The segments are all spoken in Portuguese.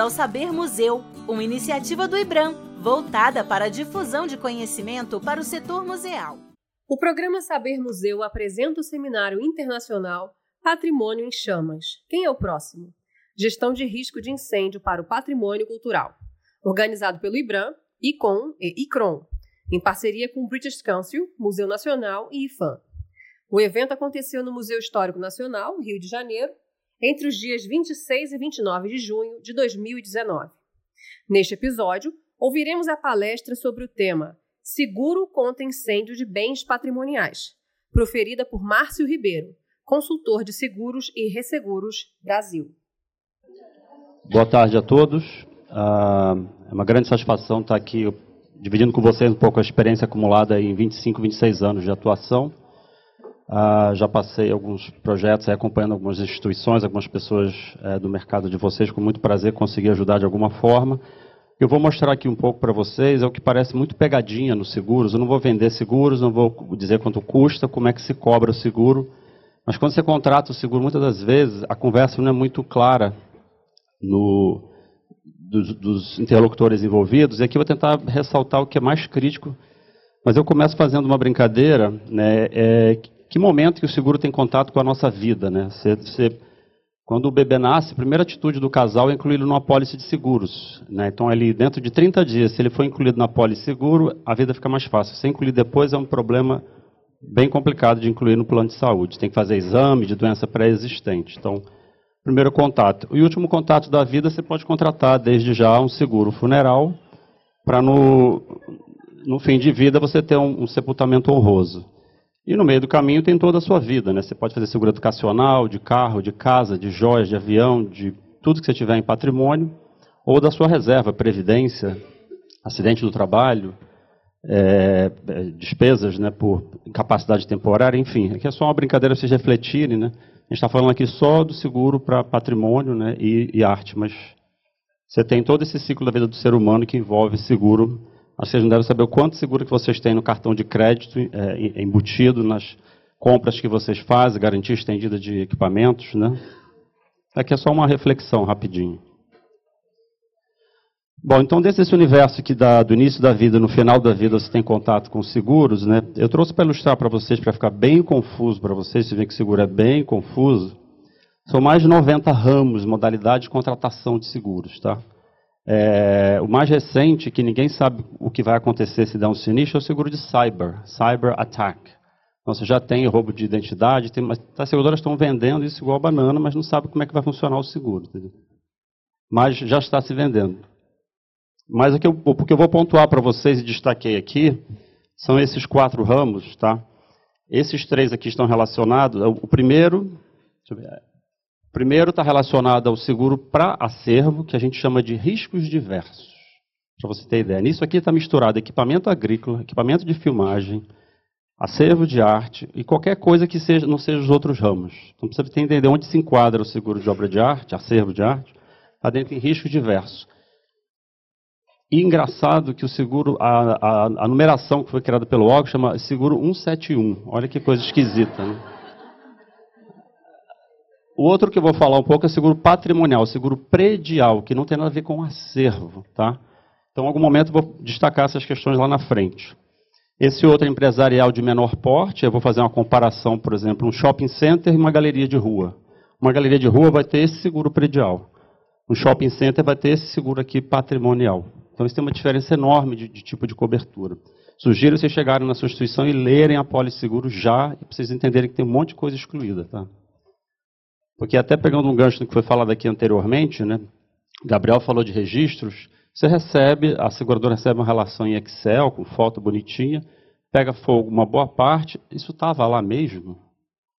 ao Saber Museu, uma iniciativa do IBRAM, voltada para a difusão de conhecimento para o setor museal. O programa Saber Museu apresenta o seminário internacional Patrimônio em Chamas. Quem é o próximo? Gestão de risco de incêndio para o patrimônio cultural, organizado pelo IBRAM, ICOM e ICRON, em parceria com o British Council, Museu Nacional e IFAM. O evento aconteceu no Museu Histórico Nacional, Rio de Janeiro, entre os dias 26 e 29 de junho de 2019. Neste episódio, ouviremos a palestra sobre o tema Seguro contra incêndio de bens patrimoniais, proferida por Márcio Ribeiro, consultor de seguros e resseguros Brasil. Boa tarde a todos. Uh, é uma grande satisfação estar aqui dividindo com vocês um pouco a experiência acumulada em 25, 26 anos de atuação. Uh, já passei alguns projetos acompanhando algumas instituições, algumas pessoas uh, do mercado de vocês, com muito prazer consegui ajudar de alguma forma. Eu vou mostrar aqui um pouco para vocês, é o que parece muito pegadinha nos seguros. Eu não vou vender seguros, não vou dizer quanto custa, como é que se cobra o seguro. Mas quando você contrata o seguro, muitas das vezes a conversa não é muito clara no, dos, dos interlocutores envolvidos. E aqui eu vou tentar ressaltar o que é mais crítico. Mas eu começo fazendo uma brincadeira, né, é, que momento que o seguro tem contato com a nossa vida, né? Você, você, quando o bebê nasce, a primeira atitude do casal é incluí-lo numa pólice de seguros. Né? Então, ali, dentro de 30 dias, se ele for incluído na pólice seguro, a vida fica mais fácil. Se incluir depois, é um problema bem complicado de incluir no plano de saúde. Tem que fazer exame de doença pré-existente. Então, primeiro contato. E último contato da vida, você pode contratar desde já um seguro funeral para no, no fim de vida você ter um, um sepultamento honroso. E no meio do caminho tem toda a sua vida, né? Você pode fazer seguro educacional, de carro, de casa, de joias, de avião, de tudo que você tiver em patrimônio, ou da sua reserva, previdência, acidente do trabalho, é, é despesas né, por incapacidade temporária, enfim. Aqui é só uma brincadeira para vocês refletirem, né? A gente está falando aqui só do seguro para patrimônio né, e, e arte, mas você tem todo esse ciclo da vida do ser humano que envolve seguro mas vocês não devem saber o quanto seguro que vocês têm no cartão de crédito, é, embutido nas compras que vocês fazem, garantia estendida de equipamentos. Né? Aqui é só uma reflexão rapidinho. Bom, então desse universo que dá do início da vida, no final da vida, você tem contato com seguros, né? Eu trouxe para ilustrar para vocês, para ficar bem confuso para vocês, se vê que seguro é bem confuso. São mais de 90 ramos, modalidades de contratação de seguros, tá? É, o mais recente, que ninguém sabe o que vai acontecer se der um sinistro, é o seguro de cyber, cyber attack. Então, você já tem roubo de identidade, tem, mas as seguradoras estão vendendo isso igual banana, mas não sabe como é que vai funcionar o seguro. Entendeu? Mas já está se vendendo. Mas o que eu, o que eu vou pontuar para vocês e destaquei aqui são esses quatro ramos, tá? Esses três aqui estão relacionados. O primeiro, Primeiro está relacionado ao seguro para acervo, que a gente chama de riscos diversos. Para você ter ideia. Nisso aqui está misturado equipamento agrícola, equipamento de filmagem, acervo de arte e qualquer coisa que seja, não seja os outros ramos. Então precisa entender onde se enquadra o seguro de obra de arte, acervo de arte, está dentro em riscos diversos. E engraçado que o seguro, a, a, a numeração que foi criada pelo órgão chama seguro 171. Olha que coisa esquisita, né? O outro que eu vou falar um pouco é seguro patrimonial, seguro predial, que não tem nada a ver com acervo. Tá? Então, em algum momento, vou destacar essas questões lá na frente. Esse outro empresarial de menor porte, eu vou fazer uma comparação, por exemplo, um shopping center e uma galeria de rua. Uma galeria de rua vai ter esse seguro predial. Um shopping center vai ter esse seguro aqui patrimonial. Então, isso tem uma diferença enorme de, de tipo de cobertura. Sugiro vocês chegarem na sua instituição e lerem a pólice seguro já, para vocês entenderem que tem um monte de coisa excluída. Tá? Porque até pegando um gancho do que foi falado aqui anteriormente, né? Gabriel falou de registros. Você recebe, a seguradora recebe uma relação em Excel, com foto bonitinha, pega fogo uma boa parte, isso estava lá mesmo?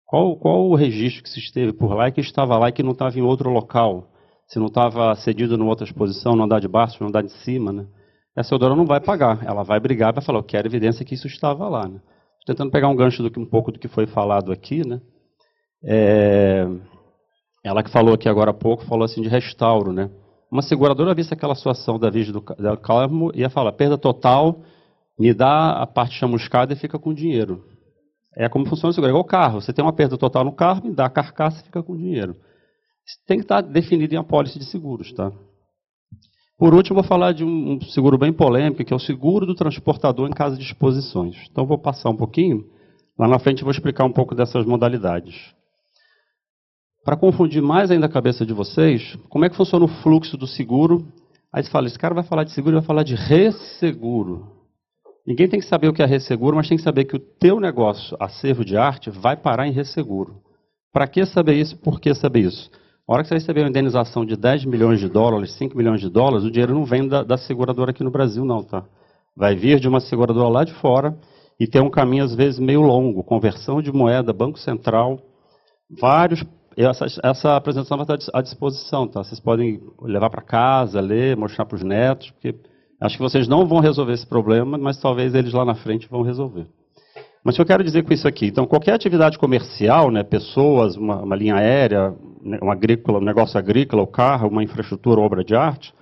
Qual, qual o registro que se esteve por lá e que estava lá e que não estava em outro local? Se não estava cedido numa outra exposição, no andar de baixo, no andar de cima, né? A seguradora não vai pagar, ela vai brigar vai falar, eu quero evidência que isso estava lá. Né? Tentando pegar um gancho do que, um pouco do que foi falado aqui, né? É, ela que falou aqui agora há pouco, falou assim de restauro, né? Uma seguradora visse aquela situação da Virgem do, Carmo ia falar, perda total, me dá a parte chamuscada e fica com dinheiro. É como funciona o seguro, é igual o carro. Você tem uma perda total no carro, me dá a carcaça e fica com dinheiro. Isso tem que estar definido em apólice de seguros, tá? Por último, vou falar de um seguro bem polêmico, que é o seguro do transportador em caso de exposições. Então, vou passar um pouquinho. Lá na frente, vou explicar um pouco dessas modalidades. Para confundir mais ainda a cabeça de vocês, como é que funciona o fluxo do seguro? Aí você fala, esse cara vai falar de seguro, vai falar de resseguro. Ninguém tem que saber o que é resseguro, mas tem que saber que o teu negócio, acervo de arte, vai parar em resseguro. Para que saber isso? Por que saber isso? A hora que você receber uma indenização de 10 milhões de dólares, 5 milhões de dólares, o dinheiro não vem da, da seguradora aqui no Brasil, não, tá? Vai vir de uma seguradora lá de fora e tem um caminho, às vezes, meio longo. Conversão de moeda, Banco Central, vários essa, essa, apresentação vai estar à disposição, tá? Vocês podem levar para casa, ler, mostrar para os netos, porque acho que vocês não vão resolver esse problema, mas talvez eles lá na frente vão resolver. Mas o que eu quero dizer com isso aqui? Então, qualquer atividade comercial, né, pessoas, uma, uma linha aérea, né, um, agrícola, um negócio agrícola, o carro, uma infraestrutura, obra de arte,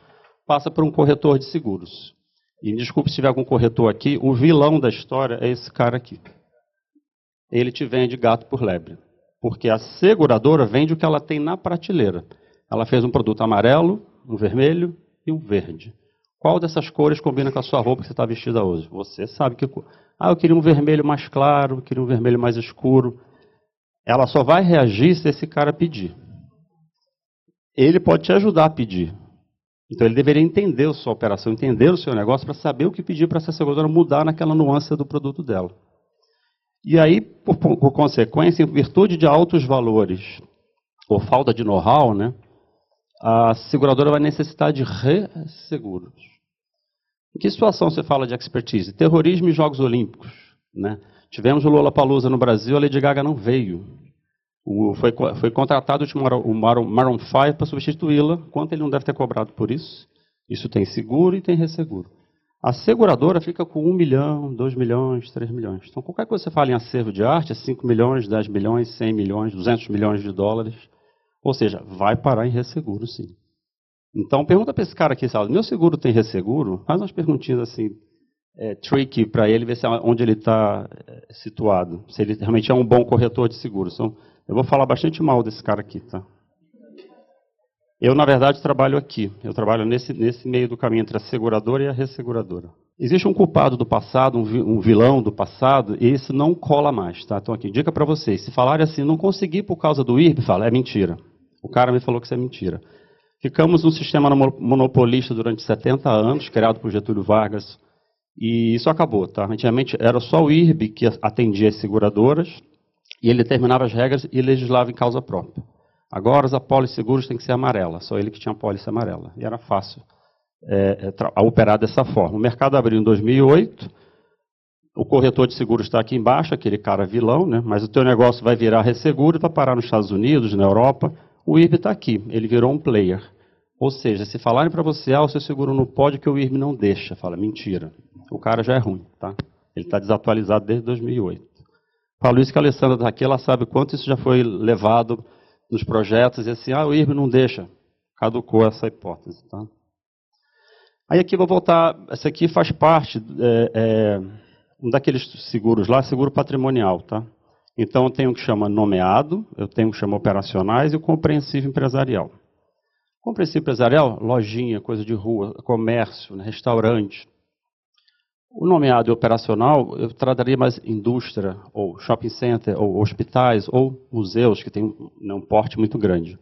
passa por um corretor de seguros. E desculpe se tiver algum corretor aqui, o vilão da história é esse cara aqui. Ele te vende gato por lebre. Porque a seguradora vende o que ela tem na prateleira. Ela fez um produto amarelo, um vermelho e um verde. Qual dessas cores combina com a sua roupa que você está vestida hoje? Você sabe que. Ah, eu queria um vermelho mais claro, eu queria um vermelho mais escuro. Ela só vai reagir se esse cara pedir. Ele pode te ajudar a pedir. Então ele deveria entender a sua operação, entender o seu negócio para saber o que pedir para essa seguradora mudar naquela nuance do produto dela. E aí, por, por, consequência, em virtude de altos valores ou falta de know-how, né, a seguradora vai necessitar de resseguros. Em que situação você fala de expertise? Terrorismo e Jogos Olímpicos. Né? Tivemos o Lula Palusa no Brasil, a Lady Gaga não veio. O, foi, foi, contratado o Maroon, Maroon 5 para substituí-la. Quanto ele não deve ter cobrado por isso? Isso tem seguro e tem resseguro. A seguradora fica com 1 milhão, 2 milhões, 3 milhões. Então, qualquer coisa que você fala em acervo de arte é 5 milhões, 10 milhões, 100 milhões, 200 milhões de dólares. Ou seja, vai parar em resseguro, sim. Então, pergunta para esse cara aqui, sabe, meu seguro tem resseguro? Faz umas perguntinhas assim, é, tricky para ele, ver se é onde ele está é, situado. Se ele realmente é um bom corretor de seguros. Então, eu vou falar bastante mal desse cara aqui, tá? Eu, na verdade, trabalho aqui. Eu trabalho nesse, nesse meio do caminho entre a seguradora e a resseguradora. Existe um culpado do passado, um vilão do passado, e esse não cola mais, tá? Então, aqui, dica para vocês. Se falarem assim, não consegui por causa do IRB, fala, é mentira. O cara me falou que isso é mentira. Ficamos num sistema monopolista durante 70 anos, criado por Getúlio Vargas, e isso acabou, tá? Antigamente era só o IRB que atendia as seguradoras, e ele determinava as regras e legislava em causa própria. Agora as apólices seguros têm que ser amarela, só ele que tinha apólice amarela. E era fácil é, é, operar dessa forma. O mercado abriu em 2008, o corretor de seguros está aqui embaixo, aquele cara vilão, né? mas o teu negócio vai virar resseguro e vai parar nos Estados Unidos, na Europa. O IRB está aqui, ele virou um player. Ou seja, se falarem para você, ah, o seu seguro não pode, que o IRB não deixa. Fala, mentira. O cara já é ruim, tá? Ele está desatualizado desde 2008. Falo isso que a Alessandra está aqui, ela sabe quanto isso já foi levado nos projetos e assim, ah, o IRB não deixa. Caducou essa hipótese. Tá? Aí aqui vou voltar, essa aqui faz parte é, é, um daqueles seguros lá, seguro patrimonial. Tá? Então eu tenho o que chama nomeado, eu tenho o que chama operacionais e o compreensivo empresarial. Compreensivo empresarial, lojinha, coisa de rua, comércio, né, restaurante. O nomeado operacional, eu trataria mais indústria, ou shopping center, ou hospitais, ou museus, que tem um, né, um porte muito grande.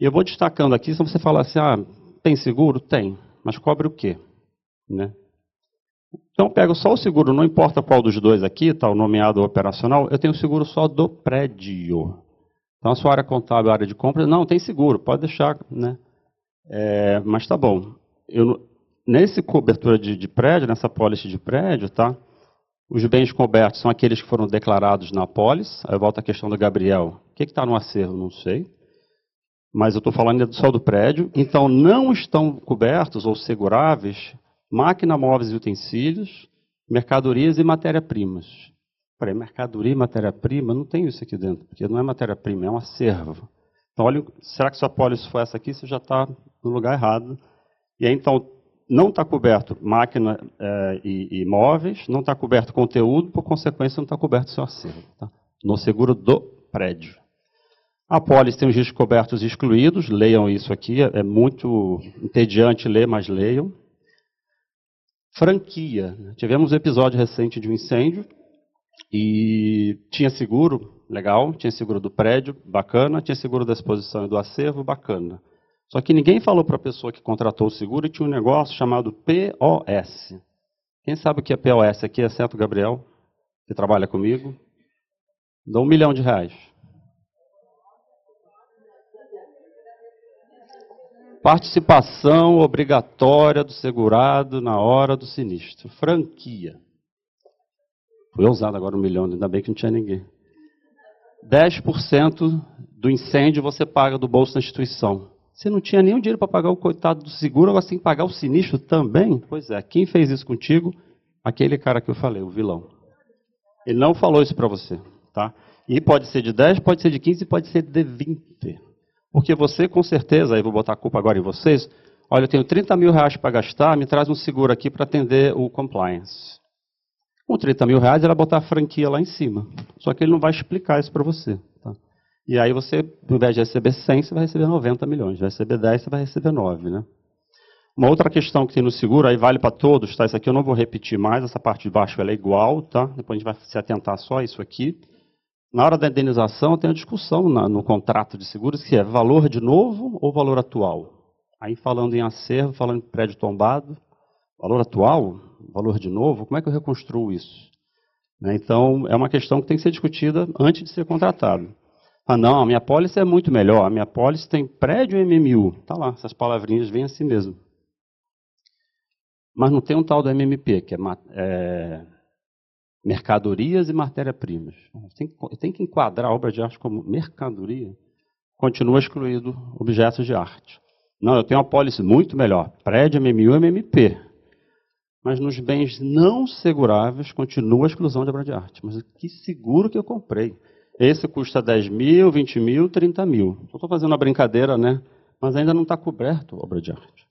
E eu vou destacando aqui, se você falar assim, ah, tem seguro? Tem, mas cobre o quê? Né? Então, pego só o seguro, não importa qual dos dois aqui, tá, o nomeado operacional, eu tenho seguro só do prédio. Então, a sua área contábil, a área de compras, não, tem seguro, pode deixar, né? É, mas tá bom. Eu, nesse cobertura de, de prédio, nessa pólice de prédio, tá? Os bens cobertos são aqueles que foram declarados na pólice. Aí volta a questão do Gabriel. O que está no acervo? Não sei. Mas eu estou falando só do prédio. Então, não estão cobertos ou seguráveis máquina, móveis e utensílios, mercadorias e matéria-primas. Peraí, mercadoria e matéria-prima? Não tem isso aqui dentro, porque não é matéria-prima, é um acervo. Então, olha, será que sua pólice foi essa aqui? Você já está no lugar errado. E aí, então, não está coberto máquina é, e, imóveis, não está coberto conteúdo, por consequência, não está coberto seu acervo. Tá? No seguro do prédio. A pólice tem os riscos cobertos e excluídos, leiam isso aqui, é muito entediante ler, mas leiam. Franquia. Tivemos um episódio recente de um incêndio e tinha seguro, legal, tinha seguro do prédio, bacana, tinha seguro da exposição e do acervo, bacana. Só que ninguém falou para a pessoa que contratou o seguro e tinha um negócio chamado POS. Quem sabe o que é POS aqui, exceto o Gabriel, que trabalha comigo? Dá um milhão de reais. Participação obrigatória do segurado na hora do sinistro. Franquia. Foi usado agora um milhão, ainda bem que não tinha ninguém. 10% do incêndio você paga do bolso da instituição. Você não tinha nenhum dinheiro para pagar o coitado do seguro, agora você tem que pagar o sinistro também? Pois é, quem fez isso contigo? Aquele cara que eu falei, o vilão. Ele não falou isso para você, tá? E pode ser de 10, pode ser de 15, pode ser de 20. Porque você, com certeza, aí vou botar a culpa agora em vocês, olha, eu tenho 30 mil reais para gastar, me traz um seguro aqui para atender o compliance. Com 30 mil reais, ele vai botar a franquia lá em cima. Só que ele não vai explicar isso para você. E aí você, ao invés de receber 100, você vai receber 90 milhões. Vai receber 10, você vai receber 9. Né? Uma outra questão que tem no seguro, aí vale para todos, tá? Isso aqui eu não vou repetir mais, essa parte de baixo ela é igual, tá? Depois a gente vai se atentar só a isso aqui. Na hora da indenização, tem uma discussão na, no contrato de seguros que é valor de novo ou valor atual. Aí falando em acervo, falando em prédio tombado, valor atual, valor de novo, como é que eu reconstruo isso? Né, então, é uma questão que tem que ser discutida antes de ser contratado. Ah, não, a minha pólice é muito melhor, a minha pólice tem prédio MMU. Tá lá, essas palavrinhas vêm assim mesmo. Mas não tem um tal do MMP, que é, é mercadorias e matéria-primas. Tem, tem, que enquadrar a obra de arte como mercadoria. Continua excluído objetos de arte. Não, eu tenho uma pólice muito melhor. Prédio, MMU e MMP. Mas nos bens não seguráveis continua a exclusão de obra de arte. Mas que seguro que eu comprei. Esse custa 10 mil, 20 mil, 30 mil. Estou fazendo uma brincadeira, né? Mas ainda não está coberto obra de arte.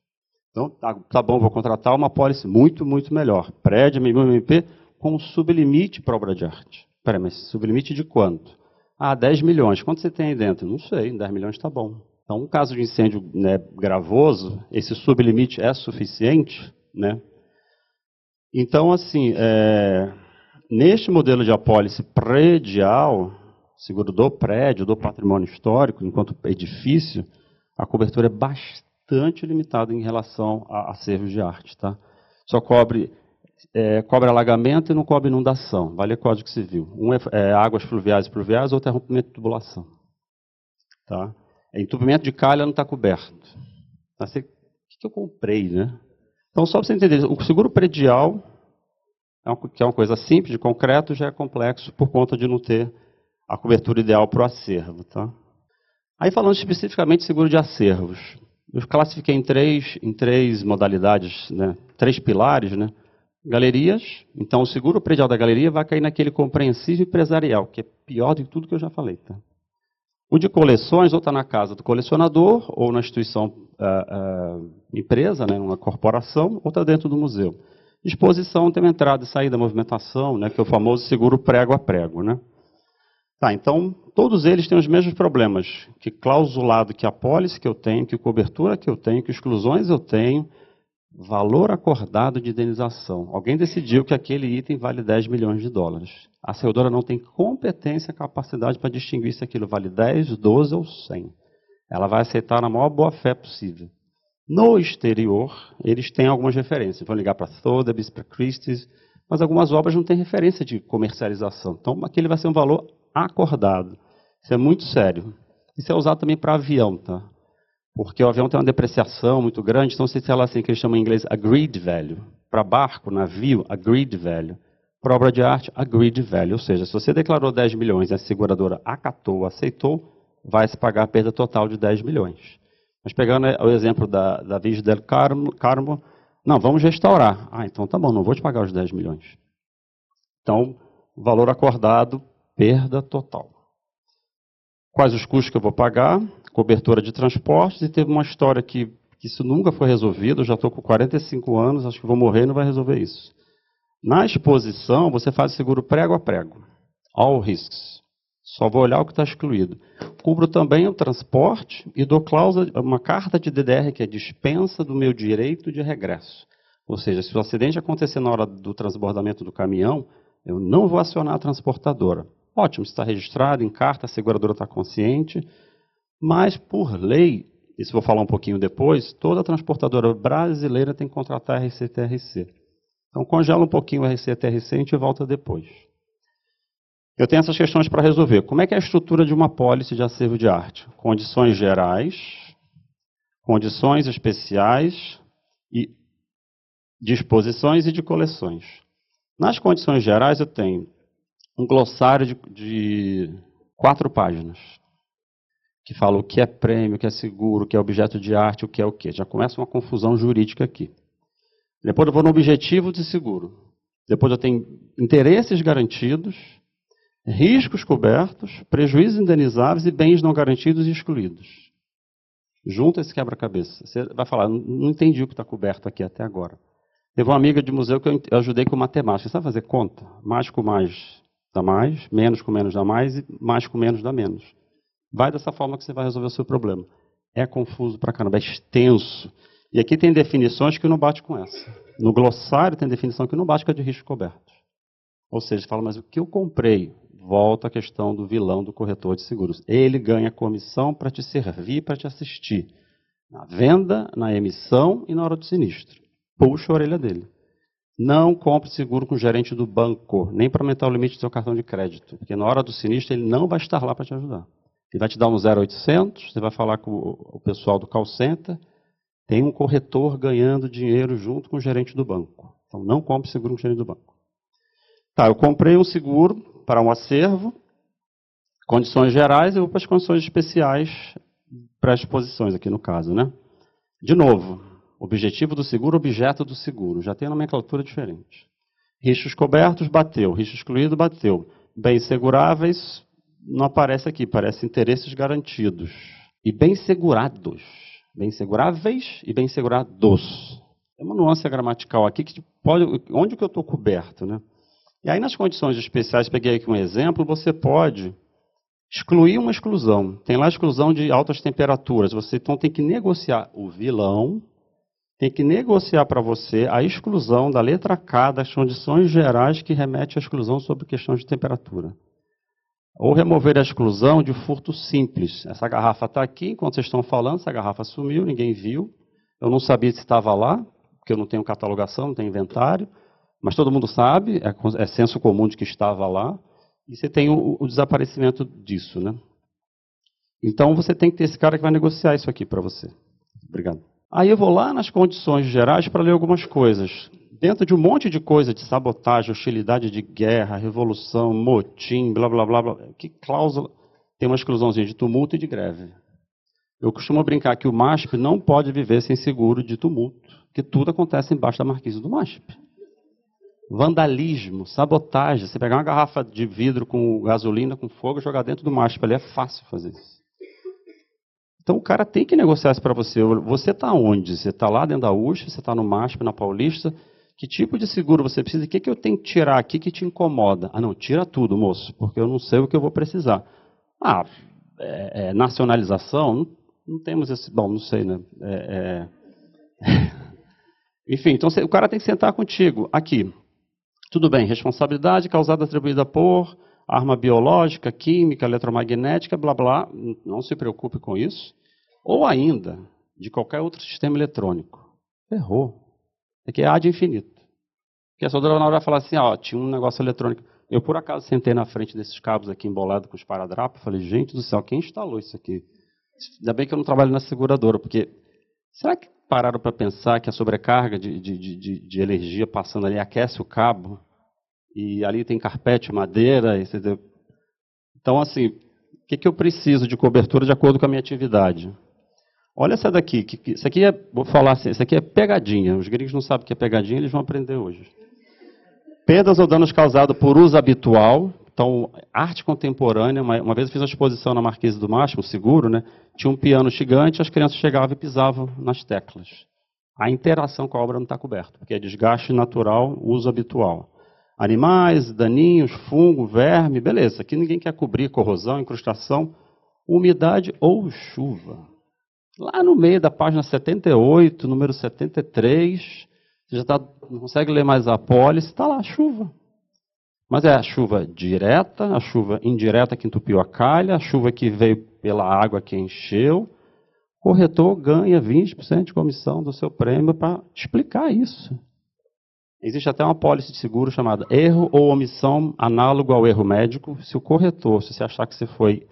Então, tá, tá bom, vou contratar uma pólice muito, muito melhor. Prédio, MMP, com um sublimite para obra de arte. Peraí, mas sublimite de quanto? Ah, 10 milhões. Quanto você tem aí dentro? Não sei, 10 milhões está bom. Então, um caso de incêndio né, gravoso, esse sublimite é suficiente, né? Então, assim, é, neste modelo de apólice predial, seguro do prédio, do patrimônio histórico, enquanto edifício, a cobertura é bastante limitada em relação a acervos de arte, tá? Só cobre é, cobre alagamento e não cobre inundação. Vale Código Civil. Um é, é águas fluviais e pluviais, outro é rompimento de tubulação. Tá? É, entupimento de calha não está coberto. Tá? Você, o que, eu comprei, né? Então, só para você entender, o seguro predial, é que é uma coisa simples, de concreto, já é complexo por conta de não ter a cobertura ideal para o acervo. Tá? Aí, falando especificamente de seguro de acervos, eu classifiquei em três, em três modalidades, né? três pilares, né? galerias, então o seguro predial da galeria vai cair naquele compreensível empresarial, que é pior de tudo que eu já falei. Tá? O de coleções, ou está na casa do colecionador, ou na instituição uh, uh, empresa, né, uma corporação, ou está dentro do museu. Exposição tem uma entrada e saída, movimentação, né, que é o famoso seguro prego a prego. Né? Tá, então, todos eles têm os mesmos problemas, que clausulado que a pólice que eu tenho, que cobertura que eu tenho, que exclusões eu tenho, Valor acordado de indenização. Alguém decidiu que aquele item vale 10 milhões de dólares. A seguradora não tem competência, capacidade para distinguir se aquilo vale 10, 12 ou 100. Ela vai aceitar na maior boa fé possível. No exterior, eles têm algumas referências. Vão ligar para Sotheby's, para Christie's, mas algumas obras não têm referência de comercialização. Então, aquele vai ser um valor acordado. Isso é muito sério. Isso é usado também para avião, tá? porque o avião tem uma depreciação muito grande, então se fala assim, que eles chamam em inglês agreed value. Para barco, navio, agreed value. Para obra de arte, agreed value. Ou seja, se você declarou 10 milhões e a seguradora acatou, aceitou, vai se pagar a perda total de 10 milhões. Mas pegando o exemplo da, da Vige del Carmo, Carmo, não, vamos restaurar. Ah, então tá bom, não vou te pagar os 10 milhões. Então, valor acordado, perda total. Quais os custos que eu vou pagar? cobertura de transportes, e teve uma história que, que isso nunca foi resolvido, eu já estou com 45 anos, acho que vou morrer e não vai resolver isso. Na exposição, você faz seguro prego a prego, all risks. Só vou olhar o que está excluído. Cubro também o transporte e dou cláusula, uma carta de DDR que é dispensa do meu direito de regresso. Ou seja, se o acidente acontecer na hora do transbordamento do caminhão, eu não vou acionar a transportadora. Ótimo, está registrado em carta, a seguradora está consciente, mas por lei, isso vou falar um pouquinho depois, toda transportadora brasileira tem que contratar RCTRC. Então congela um pouquinho o RCTRC e a gente volta depois. Eu tenho essas questões para resolver. Como é que é a estrutura de uma pólice de acervo de arte? Condições gerais, condições especiais e disposições e de coleções. Nas condições gerais, eu tenho um glossário de, de quatro páginas, que fala o que é prêmio, o que é seguro, o que é objeto de arte, o que é o que. Já começa uma confusão jurídica aqui. Depois eu vou no objetivo de seguro. Depois eu tenho interesses garantidos, riscos cobertos, prejuízos indenizáveis e bens não garantidos e excluídos. Junta esse quebra-cabeça. Você vai falar, não entendi o que está coberto aqui até agora. Teve uma amiga de museu que eu ajudei com matemática. Você sabe fazer conta? Mais com mais dá mais, menos com menos dá mais e mais com menos dá menos. Vai dessa forma que você vai resolver o seu problema. É confuso pra caramba, é extenso. E aqui tem definições que não bate com essa. No glossário tem definição que não bate com a de risco coberto. Ou seja, fala, mas o que eu comprei? Volta à questão do vilão do corretor de seguros. Ele ganha comissão para te servir, para te assistir. Na venda, na emissão e na hora do sinistro puxa a orelha dele. Não compre seguro com o gerente do banco, nem para aumentar o limite do seu cartão de crédito, porque na hora do sinistro ele não vai estar lá para te ajudar. Ele vai te dar um 0800, você vai falar com o pessoal do call center, tem um corretor ganhando dinheiro junto com o gerente do banco. Então não compre seguro com o gerente do banco. Tá, eu comprei um seguro para um acervo, condições gerais, eu vou para as condições especiais para as exposições aqui no caso, né? De novo, Objetivo do seguro, objeto do seguro. Já tem nomenclatura diferente. Riscos cobertos, bateu. Risco excluído, bateu. Bens seguráveis, não aparece aqui, parece interesses garantidos. E bens segurados. Bens seguráveis e bens segurados. Tem uma nuance gramatical aqui que pode. Onde que eu estou coberto, né? E aí, nas condições especiais, peguei aqui um exemplo, você pode excluir uma exclusão. Tem lá exclusão de altas temperaturas. Você então tem que negociar o vilão tem que negociar para você a exclusão da letra K das condições gerais que remete à exclusão sobre questões de temperatura. Ou remover a exclusão de furto simples. Essa garrafa está aqui, enquanto vocês estão falando, essa garrafa sumiu, ninguém viu. Eu não sabia se estava lá, porque eu não tenho catalogação, não tenho inventário. Mas todo mundo sabe, é, é senso comum de que estava lá. E você tem o, o desaparecimento disso, né? Então você tem que ter esse cara que vai negociar isso aqui para você. Obrigado. Aí eu vou lá nas condições gerais para ler algumas coisas. Dentro de um monte de coisa de sabotagem, hostilidade de guerra, revolução, motim, blá blá blá, blá que cláusula tem uma exclusãozinha de tumulto e de greve. Eu costumo brincar que o MASP não pode viver sem seguro de tumulto, que tudo acontece embaixo da marquise do MASP. Vandalismo, sabotagem. Você pegar uma garrafa de vidro com gasolina, com fogo jogar dentro do MASP ali é fácil fazer isso. Então o cara tem que negociar isso para você. Você está onde? Você está lá dentro da USP, você está no MASP, na Paulista. Que tipo de seguro você precisa? O que, que eu tenho que tirar aqui que te incomoda? Ah, não, tira tudo, moço, porque eu não sei o que eu vou precisar. Ah, é, é, nacionalização? Não, não, temos esse. Bom, não sei, né? É, é. Enfim, então o cara tem que sentar contigo. Aqui. Tudo bem, responsabilidade causada atribuída por arma biológica, química, eletromagnética, blá blá. Não se preocupe com isso ou ainda de qualquer outro sistema eletrônico. Errou. É que é A de infinito. Porque a soldadora na hora vai falar assim, ó, tinha um negócio eletrônico. Eu, por acaso, sentei na frente desses cabos aqui embolado com os paradrapos, falei, gente do céu, quem instalou isso aqui? Ainda bem que eu não trabalho na seguradora, porque será que pararam para pensar que a sobrecarga de, de, de, de, energia passando ali aquece o cabo? E ali tem carpete, madeira, etc. Então, assim, o que, que eu preciso de cobertura de acordo com a minha atividade? Olha essa daqui. Que, isso aqui é, vou falar assim, isso aqui é pegadinha. Os gringos não sabem o que é pegadinha, eles vão aprender hoje. Perdas ou danos causados por uso habitual. Então, arte contemporânea. Uma, uma vez eu fiz uma exposição na Marquise do Máximo, seguro, né? Tinha um piano gigante, as crianças chegavam e pisavam nas teclas. A interação com a obra não está coberta, porque é desgaste natural, uso habitual. Animais, daninhos, fungo, verme, beleza. Aqui ninguém quer cobrir corrosão, incrustação, umidade ou chuva. Lá no meio da página 78, número 73, você já tá, não consegue ler mais a pólice, está lá, chuva. Mas é a chuva direta, a chuva indireta que entupiu a calha, a chuva que veio pela água que encheu. O corretor ganha 20% de comissão do seu prêmio para explicar isso. Existe até uma pólice de seguro chamada erro ou omissão análogo ao erro médico. Se o corretor, se você achar que você foi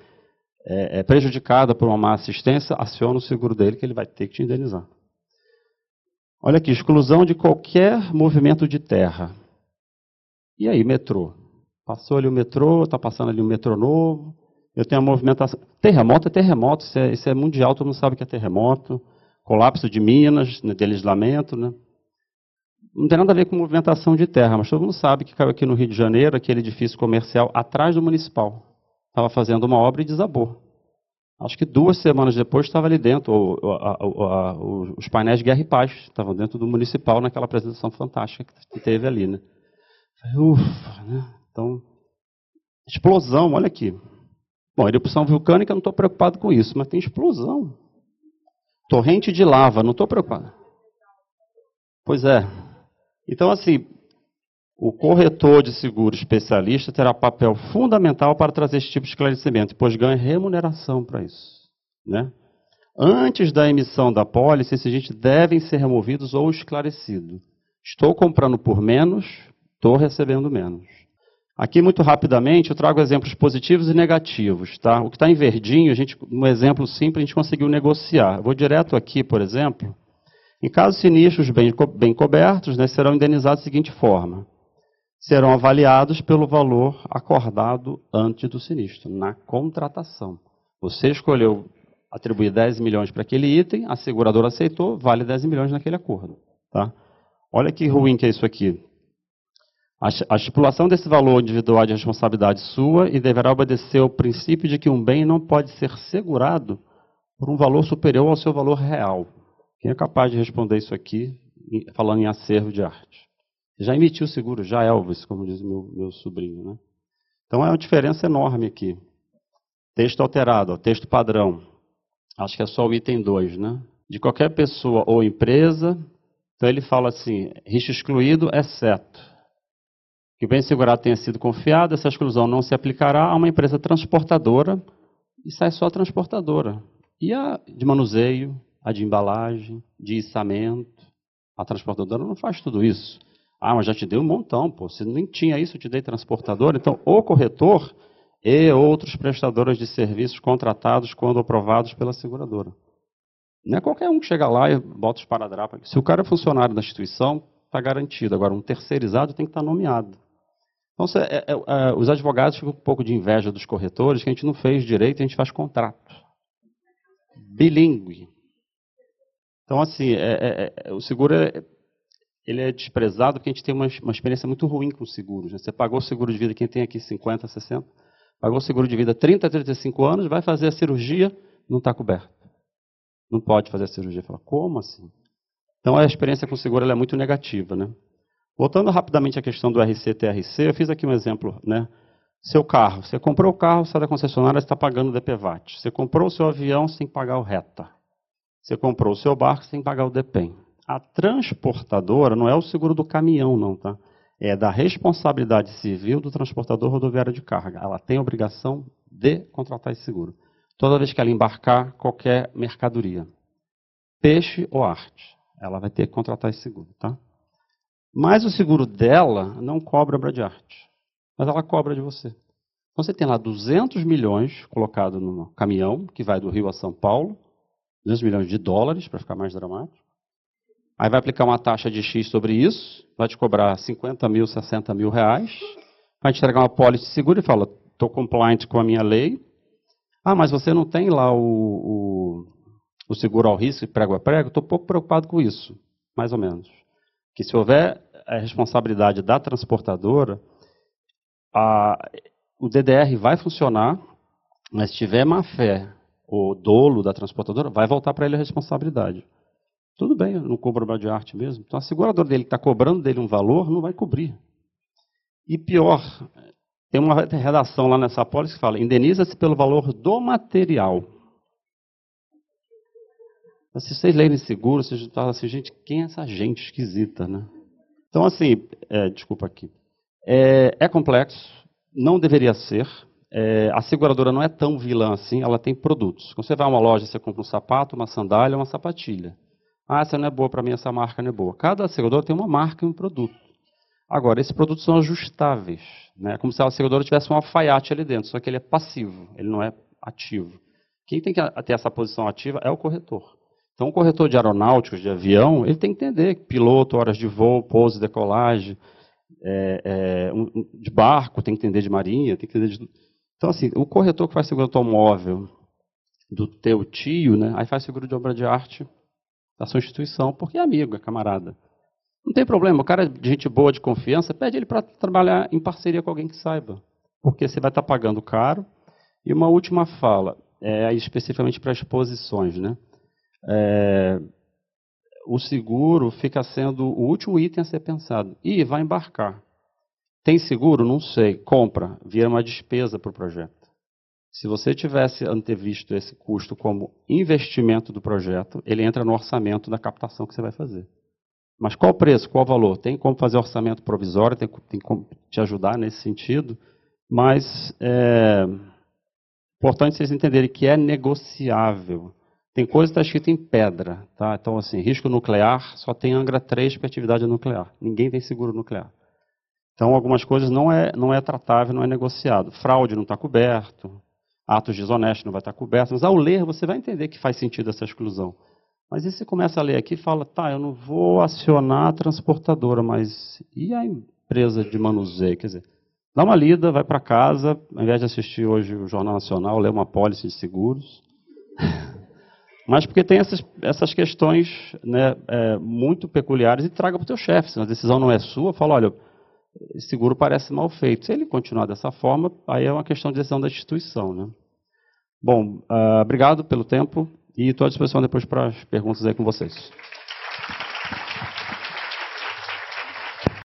é, é prejudicado por uma má assistência, aciona o seguro dele que ele vai ter que te indenizar. Olha aqui, exclusão de qualquer movimento de terra. E aí, metrô? Passou ali o metrô, está passando ali um metrô novo. Eu tenho a movimentação. Terremoto é terremoto, isso é, isso é mundial, todo mundo sabe que é terremoto. Colapso de minas, né, deslizamento, né? Não tem nada a ver com movimentação de terra, mas todo mundo sabe que caiu aqui no Rio de Janeiro, aquele edifício comercial atrás do municipal. Estava fazendo uma obra e desabou. Acho que duas semanas depois estava ali dentro, os painéis guerra e paz estavam dentro do municipal naquela apresentação fantástica que teve ali, né? Ufa, né? Então, explosão, olha aqui. Bom, erupção vulcânica, não estou preocupado com isso, mas tem explosão. Torrente de lava, não estou preocupado. Pois é. Então, assim, o corretor de seguro especialista terá papel fundamental para trazer esse tipo de esclarecimento, pois ganha remuneração para isso. Né? Antes da emissão da pólice, esses agentes devem ser removidos ou esclarecidos. Estou comprando por menos, Estou recebendo menos. Aqui, muito rapidamente, eu trago exemplos positivos e negativos. Tá? O que está em verdinho, a gente, um exemplo simples, a gente conseguiu negociar. Eu vou direto aqui, por exemplo. Em casos sinistros bem, bem cobertos, né, serão indenizados da seguinte forma. Serão avaliados pelo valor acordado antes do sinistro, na contratação. Você escolheu atribuir 10 milhões para aquele item, a seguradora aceitou, vale 10 milhões naquele acordo. Tá? Olha que ruim que é isso aqui. A estipulação desse valor individual de responsabilidade sua e deverá obedecer ao princípio de que um bem não pode ser segurado por um valor superior ao seu valor real. Quem é capaz de responder isso aqui, falando em acervo de arte? Já emitiu seguro, já Elvis, como diz meu, meu sobrinho. Né? Então é uma diferença enorme aqui. Texto alterado, ó, texto padrão. Acho que é só o item 2, né? De qualquer pessoa ou empresa. Então ele fala assim: risco excluído, exceto que o bem segurado tenha sido confiado, essa exclusão não se aplicará a uma empresa transportadora e sai só a transportadora. E a de manuseio, a de embalagem, de içamento. A transportadora não faz tudo isso. Ah, mas já te dei um montão, pô. Se nem tinha isso, eu te dei transportadora. Então, o corretor e outros prestadores de serviços contratados quando aprovados pela seguradora. Não é qualquer um que chega lá e bota os paradrapos. Se o cara é funcionário da instituição, está garantido. Agora, um terceirizado tem que estar tá nomeado. Então, é, é, é, os advogados ficam com um pouco de inveja dos corretores, que a gente não fez direito, a gente faz contrato. Bilingue. Então, assim, é, é, é, o seguro ele é desprezado porque a gente tem uma, uma experiência muito ruim com seguros. Né? Você pagou o seguro de vida, quem tem aqui 50, 60, pagou o seguro de vida 30, 35 anos, vai fazer a cirurgia, não está coberto. Não pode fazer a cirurgia. Fala, como assim? Então, a experiência com seguro é muito negativa, né? Voltando rapidamente à questão do RC-TRC, eu fiz aqui um exemplo. Né? Seu carro, você comprou o carro, sai da concessionária, está pagando o DPVAT. Você comprou o seu avião, sem pagar o RETA. Você comprou o seu barco, sem pagar o DEPEN. A transportadora não é o seguro do caminhão, não, tá? É da responsabilidade civil do transportador rodoviário de carga. Ela tem a obrigação de contratar esse seguro. Toda vez que ela embarcar qualquer mercadoria, peixe ou arte, ela vai ter que contratar esse seguro, tá? Mas o seguro dela não cobra obra de arte. Mas ela cobra de você. Então você tem lá 200 milhões colocado no caminhão, que vai do Rio a São Paulo, 200 milhões de dólares, para ficar mais dramático. Aí vai aplicar uma taxa de X sobre isso, vai te cobrar 50 mil, 60 mil reais, vai te entregar uma pólice de seguro e fala, estou compliant com a minha lei. Ah, mas você não tem lá o, o, o seguro ao risco prego a prego? Estou pouco preocupado com isso, mais ou menos. Que se houver a responsabilidade da transportadora, a, o DDR vai funcionar, mas se tiver má fé ou dolo da transportadora, vai voltar para ele a responsabilidade. Tudo bem, eu não cobro de arte mesmo. Então a seguradora dele está cobrando dele um valor não vai cobrir. E pior, tem uma redação lá nessa apólice que fala: indeniza-se pelo valor do material. Se vocês lerem seguro, vocês falam assim, gente, quem é essa gente esquisita, né? Então, assim, é, desculpa aqui. É, é, complexo, não deveria ser. É, a seguradora não é tão vilã assim, ela tem produtos. Quando você vai a uma loja, você compra um sapato, uma sandália, uma sapatilha. Ah, essa não é boa para mim, essa marca não é boa. Cada seguradora tem uma marca e um produto. Agora, esses produtos são ajustáveis. Né? É como se a seguradora tivesse um alfaiate ali dentro, só que ele é passivo, ele não é ativo. Quem tem que ter essa posição ativa é o corretor. Então, o corretor de aeronáuticos, de avião, ele tem que entender piloto, horas de voo, pouso, decolagem, é, é, um, de barco, tem que entender de marinha, tem que entender de... Então, assim, o corretor que faz seguro automóvel do teu tio, né, aí faz seguro de obra de arte da sua instituição, porque é amigo, é camarada. Não tem problema, o cara é de gente boa, de confiança, pede ele para trabalhar em parceria com alguém que saiba. Porque você vai estar tá pagando caro. E uma última fala, é, especificamente para exposições, né? é, o seguro fica sendo o último item a ser pensado. E vai embarcar. Tem seguro? Não sei. Compra. Vira uma despesa para o projeto. Se você tivesse antevisto esse custo como investimento do projeto, ele entra no orçamento da captação que você vai fazer. Mas qual o preço, qual o valor? Tem como fazer orçamento provisório, tem, tem como te ajudar nesse sentido, mas é importante vocês entenderem que é negociável. Tem coisa que está escrita em pedra. Tá? Então, assim, risco nuclear só tem Angra 3 para atividade nuclear. Ninguém tem seguro nuclear. Então, algumas coisas não é, não é tratável, não é negociado. Fraude não está coberto, atos desonestos não vai estar coberto. Mas ao ler, você vai entender que faz sentido essa exclusão. Mas aí você começa a ler aqui e fala, tá, eu não vou acionar a transportadora, mas e a empresa de manuseio? Quer dizer, dá uma lida, vai para casa, ao invés de assistir hoje o Jornal Nacional, lê uma pólice de seguros. mas porque tem essas, essas questões né, é, muito peculiares e traga para o teu chefe. Se a decisão não é sua, fala, olha, seguro parece mal feito. Se ele continuar dessa forma, aí é uma questão de decisão da instituição. Né? Bom, uh, obrigado pelo tempo e estou à disposição depois para as perguntas aí com vocês.